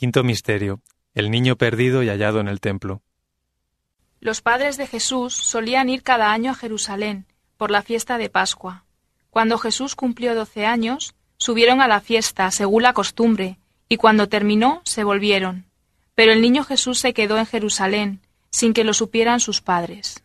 Quinto Misterio. El niño perdido y hallado en el templo. Los padres de Jesús solían ir cada año a Jerusalén por la fiesta de Pascua. Cuando Jesús cumplió doce años, subieron a la fiesta según la costumbre, y cuando terminó se volvieron. Pero el niño Jesús se quedó en Jerusalén, sin que lo supieran sus padres.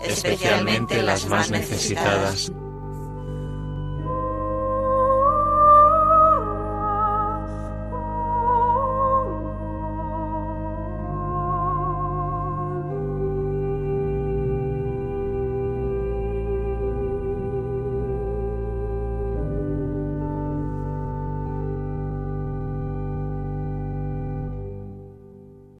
especialmente las más necesitadas